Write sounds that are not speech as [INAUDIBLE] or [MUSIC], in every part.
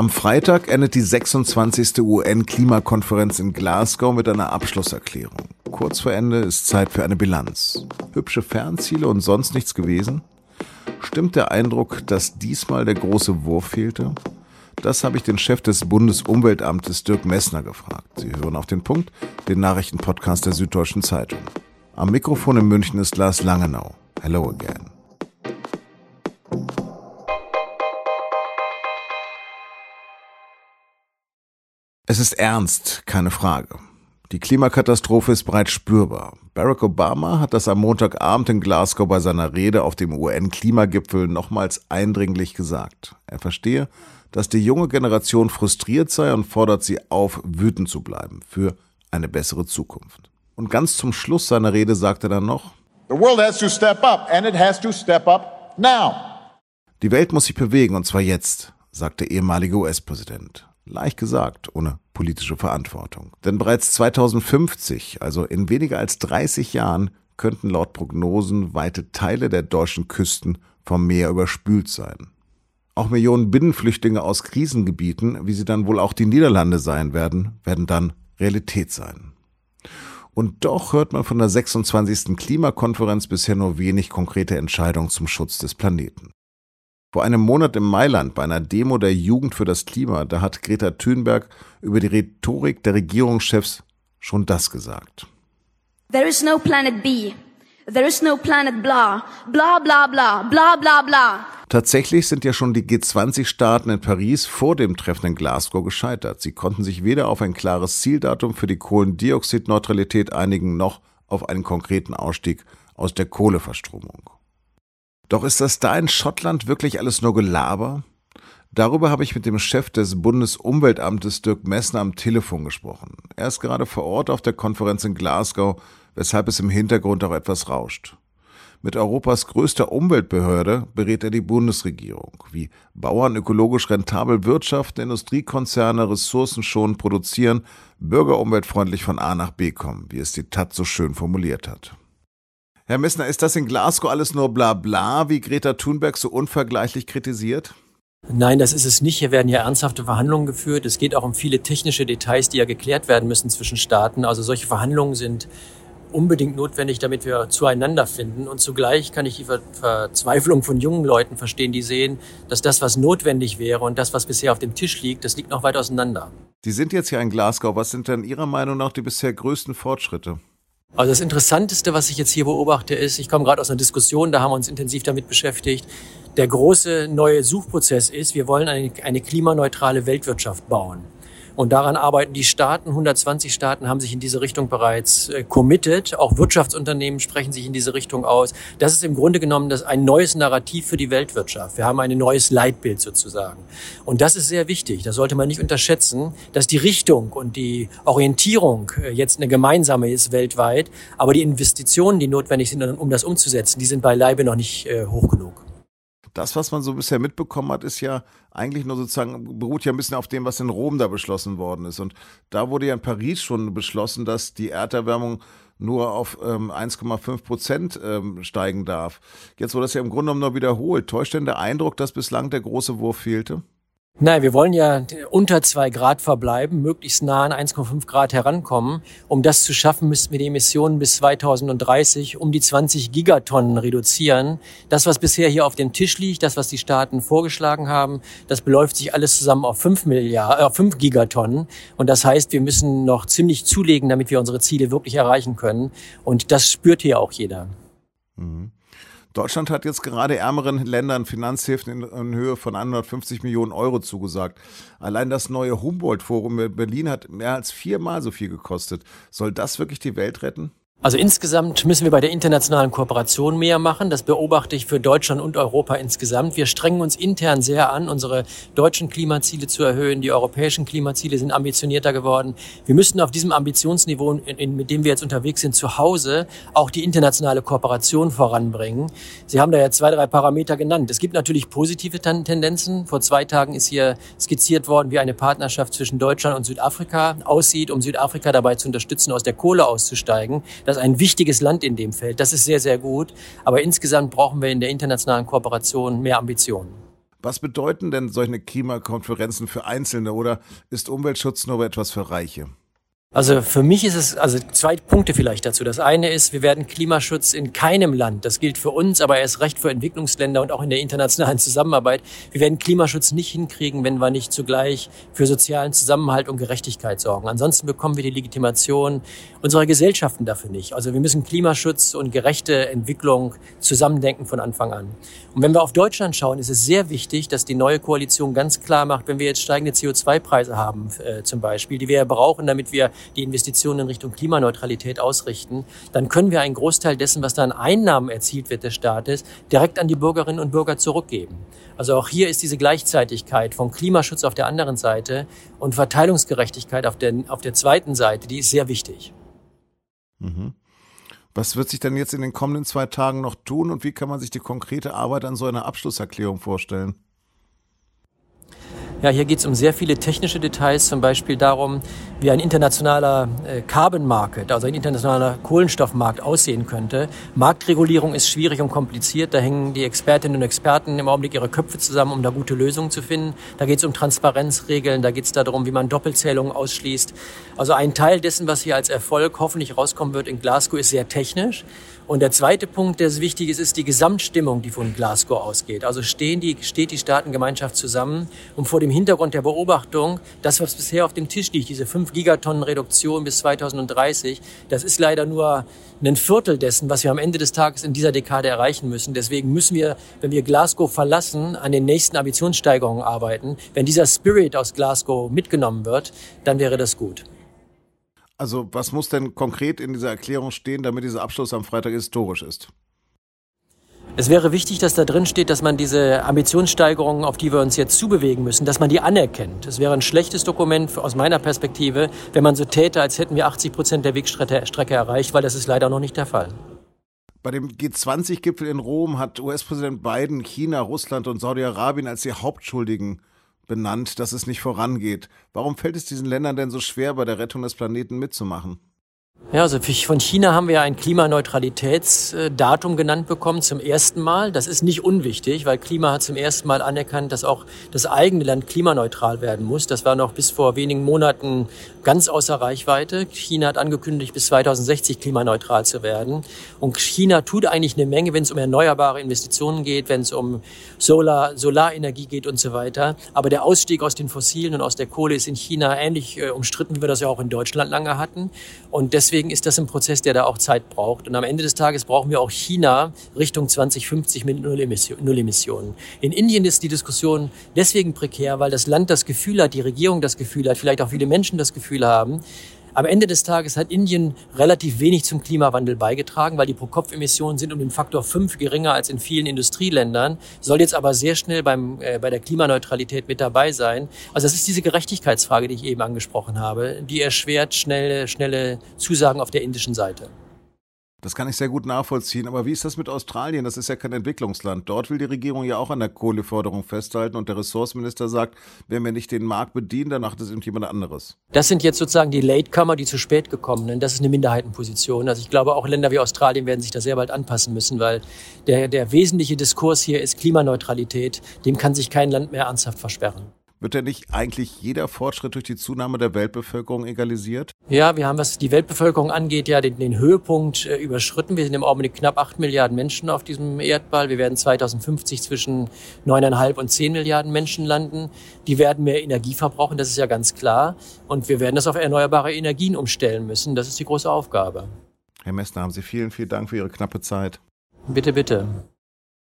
Am Freitag endet die 26. UN-Klimakonferenz in Glasgow mit einer Abschlusserklärung. Kurz vor Ende ist Zeit für eine Bilanz. Hübsche Fernziele und sonst nichts gewesen? Stimmt der Eindruck, dass diesmal der große Wurf fehlte? Das habe ich den Chef des Bundesumweltamtes Dirk Messner gefragt. Sie hören auf den Punkt, den Nachrichtenpodcast der Süddeutschen Zeitung. Am Mikrofon in München ist Lars Langenau. Hello again. Es ist ernst, keine Frage. Die Klimakatastrophe ist bereits spürbar. Barack Obama hat das am Montagabend in Glasgow bei seiner Rede auf dem UN-Klimagipfel nochmals eindringlich gesagt. Er verstehe, dass die junge Generation frustriert sei und fordert sie auf, wütend zu bleiben für eine bessere Zukunft. Und ganz zum Schluss seiner Rede sagte er dann noch, The world has to step up and it has to step up now. Die Welt muss sich bewegen und zwar jetzt, sagte der ehemalige US-Präsident. Leicht gesagt, ohne politische Verantwortung. Denn bereits 2050, also in weniger als 30 Jahren, könnten laut Prognosen weite Teile der deutschen Küsten vom Meer überspült sein. Auch Millionen Binnenflüchtlinge aus Krisengebieten, wie sie dann wohl auch die Niederlande sein werden, werden dann Realität sein. Und doch hört man von der 26. Klimakonferenz bisher nur wenig konkrete Entscheidungen zum Schutz des Planeten. Vor einem Monat in Mailand bei einer Demo der Jugend für das Klima, da hat Greta Thunberg über die Rhetorik der Regierungschefs schon das gesagt. There is no planet B. There is no planet blah. Bla bla bla. Bla bla bla. Tatsächlich sind ja schon die G20-Staaten in Paris vor dem Treffen in Glasgow gescheitert. Sie konnten sich weder auf ein klares Zieldatum für die Kohlendioxidneutralität einigen, noch auf einen konkreten Ausstieg aus der Kohleverstromung. Doch ist das da in Schottland wirklich alles nur Gelaber? Darüber habe ich mit dem Chef des Bundesumweltamtes Dirk Messner am Telefon gesprochen. Er ist gerade vor Ort auf der Konferenz in Glasgow, weshalb es im Hintergrund auch etwas rauscht. Mit Europas größter Umweltbehörde berät er die Bundesregierung, wie Bauern ökologisch rentabel wirtschaften, Industriekonzerne ressourcenschonend produzieren, bürgerumweltfreundlich von A nach B kommen, wie es die Taz so schön formuliert hat. Herr Messner, ist das in Glasgow alles nur bla bla, wie Greta Thunberg so unvergleichlich kritisiert? Nein, das ist es nicht. Hier werden ja ernsthafte Verhandlungen geführt. Es geht auch um viele technische Details, die ja geklärt werden müssen zwischen Staaten. Also solche Verhandlungen sind unbedingt notwendig, damit wir zueinander finden. Und zugleich kann ich die Verzweiflung von jungen Leuten verstehen, die sehen, dass das, was notwendig wäre und das, was bisher auf dem Tisch liegt, das liegt noch weit auseinander. Sie sind jetzt hier in Glasgow. Was sind denn Ihrer Meinung nach die bisher größten Fortschritte? Also das Interessanteste, was ich jetzt hier beobachte, ist, ich komme gerade aus einer Diskussion, da haben wir uns intensiv damit beschäftigt. Der große neue Suchprozess ist, wir wollen eine, eine klimaneutrale Weltwirtschaft bauen. Und daran arbeiten die Staaten. 120 Staaten haben sich in diese Richtung bereits äh, committed. Auch Wirtschaftsunternehmen sprechen sich in diese Richtung aus. Das ist im Grunde genommen das ein neues Narrativ für die Weltwirtschaft. Wir haben ein neues Leitbild sozusagen. Und das ist sehr wichtig. Das sollte man nicht unterschätzen, dass die Richtung und die Orientierung äh, jetzt eine gemeinsame ist weltweit. Aber die Investitionen, die notwendig sind, um das umzusetzen, die sind beileibe noch nicht äh, hoch genug das, was man so bisher mitbekommen hat, ist ja eigentlich nur sozusagen, beruht ja ein bisschen auf dem, was in Rom da beschlossen worden ist. Und da wurde ja in Paris schon beschlossen, dass die Erderwärmung nur auf ähm, 1,5 Prozent ähm, steigen darf. Jetzt wurde das ja im Grunde genommen nur wiederholt. Täuscht denn der Eindruck, dass bislang der große Wurf fehlte? Nein, wir wollen ja unter zwei Grad verbleiben, möglichst nah an 1,5 Grad herankommen. Um das zu schaffen, müssten wir die Emissionen bis 2030 um die 20 Gigatonnen reduzieren. Das, was bisher hier auf dem Tisch liegt, das, was die Staaten vorgeschlagen haben, das beläuft sich alles zusammen auf 5 Milliarden, äh, 5 Gigatonnen. Und das heißt, wir müssen noch ziemlich zulegen, damit wir unsere Ziele wirklich erreichen können. Und das spürt hier auch jeder. Mhm. Deutschland hat jetzt gerade ärmeren Ländern Finanzhilfen in, in Höhe von 150 Millionen Euro zugesagt. Allein das neue Humboldt-Forum in Berlin hat mehr als viermal so viel gekostet. Soll das wirklich die Welt retten? Also insgesamt müssen wir bei der internationalen Kooperation mehr machen. Das beobachte ich für Deutschland und Europa insgesamt. Wir strengen uns intern sehr an, unsere deutschen Klimaziele zu erhöhen. Die europäischen Klimaziele sind ambitionierter geworden. Wir müssen auf diesem Ambitionsniveau, mit dem wir jetzt unterwegs sind, zu Hause auch die internationale Kooperation voranbringen. Sie haben da ja zwei, drei Parameter genannt. Es gibt natürlich positive Tendenzen. Vor zwei Tagen ist hier skizziert worden, wie eine Partnerschaft zwischen Deutschland und Südafrika aussieht, um Südafrika dabei zu unterstützen, aus der Kohle auszusteigen. Das ist ein wichtiges Land in dem Feld. Das ist sehr, sehr gut. Aber insgesamt brauchen wir in der internationalen Kooperation mehr Ambitionen. Was bedeuten denn solche Klimakonferenzen für Einzelne oder ist Umweltschutz nur etwas für Reiche? Also für mich ist es, also zwei Punkte vielleicht dazu. Das eine ist, wir werden Klimaschutz in keinem Land, das gilt für uns, aber erst recht für Entwicklungsländer und auch in der internationalen [LAUGHS] Zusammenarbeit, wir werden Klimaschutz nicht hinkriegen, wenn wir nicht zugleich für sozialen Zusammenhalt und Gerechtigkeit sorgen. Ansonsten bekommen wir die Legitimation unserer Gesellschaften dafür nicht. Also wir müssen Klimaschutz und gerechte Entwicklung zusammendenken von Anfang an. Und wenn wir auf Deutschland schauen, ist es sehr wichtig, dass die neue Koalition ganz klar macht, wenn wir jetzt steigende CO2-Preise haben, äh, zum Beispiel, die wir ja brauchen, damit wir die Investitionen in Richtung Klimaneutralität ausrichten, dann können wir einen Großteil dessen, was da an Einnahmen erzielt wird des Staates, direkt an die Bürgerinnen und Bürger zurückgeben. Also auch hier ist diese Gleichzeitigkeit von Klimaschutz auf der anderen Seite und Verteilungsgerechtigkeit auf der, auf der zweiten Seite, die ist sehr wichtig. Mhm. Was wird sich denn jetzt in den kommenden zwei Tagen noch tun und wie kann man sich die konkrete Arbeit an so einer Abschlusserklärung vorstellen? Ja, hier geht es um sehr viele technische Details, zum Beispiel darum, wie ein internationaler äh, Carbon Market, also ein internationaler Kohlenstoffmarkt aussehen könnte. Marktregulierung ist schwierig und kompliziert. Da hängen die Expertinnen und Experten im Augenblick ihre Köpfe zusammen, um da gute Lösungen zu finden. Da geht es um Transparenzregeln, da geht es darum, wie man Doppelzählungen ausschließt. Also ein Teil dessen, was hier als Erfolg hoffentlich rauskommen wird in Glasgow, ist sehr technisch. Und der zweite Punkt, der wichtig ist, ist die Gesamtstimmung, die von Glasgow ausgeht. Also stehen die, steht die Staatengemeinschaft zusammen, um vor dem Hintergrund der Beobachtung, das, was bisher auf dem Tisch liegt, diese 5 Gigatonnen Reduktion bis 2030, das ist leider nur ein Viertel dessen, was wir am Ende des Tages in dieser Dekade erreichen müssen. Deswegen müssen wir, wenn wir Glasgow verlassen, an den nächsten Ambitionssteigerungen arbeiten. Wenn dieser Spirit aus Glasgow mitgenommen wird, dann wäre das gut. Also was muss denn konkret in dieser Erklärung stehen, damit dieser Abschluss am Freitag historisch ist? Es wäre wichtig, dass da drin steht, dass man diese Ambitionssteigerungen, auf die wir uns jetzt zubewegen müssen, dass man die anerkennt. Es wäre ein schlechtes Dokument aus meiner Perspektive, wenn man so täte, als hätten wir 80 Prozent der Wegstrecke erreicht, weil das ist leider noch nicht der Fall. Bei dem G20-Gipfel in Rom hat US-Präsident Biden China, Russland und Saudi-Arabien als die Hauptschuldigen benannt, dass es nicht vorangeht. Warum fällt es diesen Ländern denn so schwer, bei der Rettung des Planeten mitzumachen? Ja, also von China haben wir ein Klimaneutralitätsdatum genannt bekommen zum ersten Mal. Das ist nicht unwichtig, weil Klima hat zum ersten Mal anerkannt, dass auch das eigene Land klimaneutral werden muss. Das war noch bis vor wenigen Monaten ganz außer Reichweite. China hat angekündigt, bis 2060 klimaneutral zu werden. Und China tut eigentlich eine Menge, wenn es um erneuerbare Investitionen geht, wenn es um Solar, Solarenergie geht und so weiter. Aber der Ausstieg aus den Fossilen und aus der Kohle ist in China ähnlich äh, umstritten, wie wir das ja auch in Deutschland lange hatten. Und deswegen deswegen ist das ein Prozess, der da auch Zeit braucht. Und am Ende des Tages brauchen wir auch China Richtung 2050 mit Nullemissionen. In Indien ist die Diskussion deswegen prekär, weil das Land das Gefühl hat, die Regierung das Gefühl hat, vielleicht auch viele Menschen das Gefühl haben, am Ende des Tages hat Indien relativ wenig zum Klimawandel beigetragen, weil die Pro-Kopf-Emissionen sind um den Faktor fünf geringer als in vielen Industrieländern, soll jetzt aber sehr schnell beim, äh, bei der Klimaneutralität mit dabei sein. Also das ist diese Gerechtigkeitsfrage, die ich eben angesprochen habe, die erschwert schnelle, schnelle Zusagen auf der indischen Seite. Das kann ich sehr gut nachvollziehen. Aber wie ist das mit Australien? Das ist ja kein Entwicklungsland. Dort will die Regierung ja auch an der Kohleförderung festhalten und der Ressourceminister sagt, wenn wir nicht den Markt bedienen, dann macht es irgendjemand anderes. Das sind jetzt sozusagen die Latecomer, die zu spät gekommen sind. Das ist eine Minderheitenposition. Also ich glaube, auch Länder wie Australien werden sich da sehr bald anpassen müssen, weil der, der wesentliche Diskurs hier ist Klimaneutralität. Dem kann sich kein Land mehr ernsthaft versperren. Wird denn nicht eigentlich jeder Fortschritt durch die Zunahme der Weltbevölkerung egalisiert? Ja, wir haben, was die Weltbevölkerung angeht, ja den, den Höhepunkt äh, überschritten. Wir sind im Augenblick knapp acht Milliarden Menschen auf diesem Erdball. Wir werden 2050 zwischen neuneinhalb und zehn Milliarden Menschen landen. Die werden mehr Energie verbrauchen, das ist ja ganz klar. Und wir werden das auf erneuerbare Energien umstellen müssen. Das ist die große Aufgabe. Herr Messner, haben Sie vielen, vielen Dank für Ihre knappe Zeit. Bitte, bitte.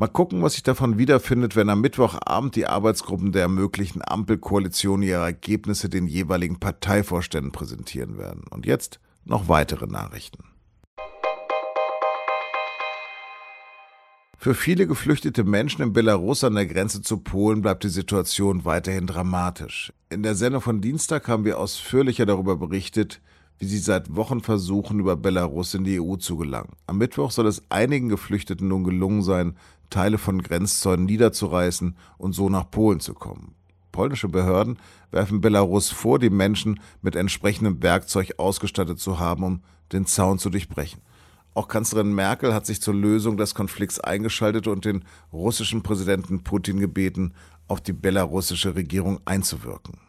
Mal gucken, was sich davon wiederfindet, wenn am Mittwochabend die Arbeitsgruppen der möglichen Ampelkoalition ihre Ergebnisse den jeweiligen Parteivorständen präsentieren werden. Und jetzt noch weitere Nachrichten. Für viele geflüchtete Menschen in Belarus an der Grenze zu Polen bleibt die Situation weiterhin dramatisch. In der Sendung von Dienstag haben wir ausführlicher darüber berichtet, wie sie seit Wochen versuchen, über Belarus in die EU zu gelangen. Am Mittwoch soll es einigen Geflüchteten nun gelungen sein, Teile von Grenzzäunen niederzureißen und so nach Polen zu kommen. Polnische Behörden werfen Belarus vor, die Menschen mit entsprechendem Werkzeug ausgestattet zu haben, um den Zaun zu durchbrechen. Auch Kanzlerin Merkel hat sich zur Lösung des Konflikts eingeschaltet und den russischen Präsidenten Putin gebeten, auf die belarussische Regierung einzuwirken.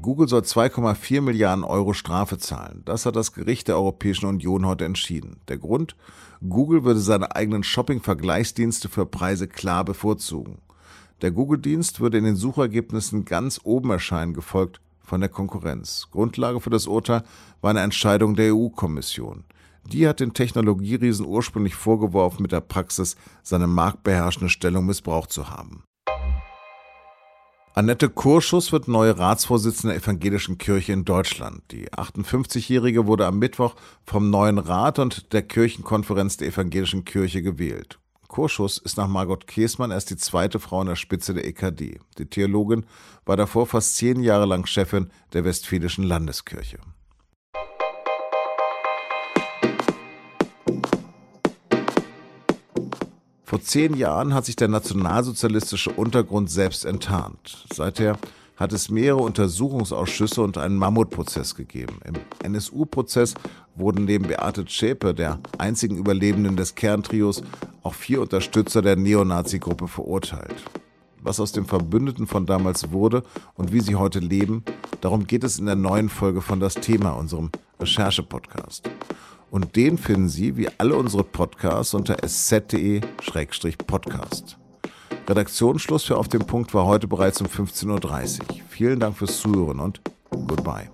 Google soll 2,4 Milliarden Euro Strafe zahlen. Das hat das Gericht der Europäischen Union heute entschieden. Der Grund? Google würde seine eigenen Shopping-Vergleichsdienste für Preise klar bevorzugen. Der Google-Dienst würde in den Suchergebnissen ganz oben erscheinen, gefolgt von der Konkurrenz. Grundlage für das Urteil war eine Entscheidung der EU-Kommission. Die hat den Technologieriesen ursprünglich vorgeworfen, mit der Praxis seine marktbeherrschende Stellung missbraucht zu haben. Annette Kurschus wird neue Ratsvorsitzende der Evangelischen Kirche in Deutschland. Die 58-Jährige wurde am Mittwoch vom neuen Rat und der Kirchenkonferenz der Evangelischen Kirche gewählt. Kurschus ist nach Margot Käßmann erst die zweite Frau an der Spitze der EKD. Die Theologin war davor fast zehn Jahre lang Chefin der Westfälischen Landeskirche. Vor zehn Jahren hat sich der nationalsozialistische Untergrund selbst enttarnt. Seither hat es mehrere Untersuchungsausschüsse und einen Mammutprozess gegeben. Im NSU-Prozess wurden neben Beate Zschäpe, der einzigen Überlebenden des Kerntrios, auch vier Unterstützer der Neonazi-Gruppe verurteilt. Was aus den Verbündeten von damals wurde und wie sie heute leben, darum geht es in der neuen Folge von Das Thema, unserem Recherche-Podcast. Und den finden Sie, wie alle unsere Podcasts, unter sz.de-podcast. Redaktionsschluss für Auf dem Punkt war heute bereits um 15.30 Uhr. Vielen Dank fürs Zuhören und goodbye.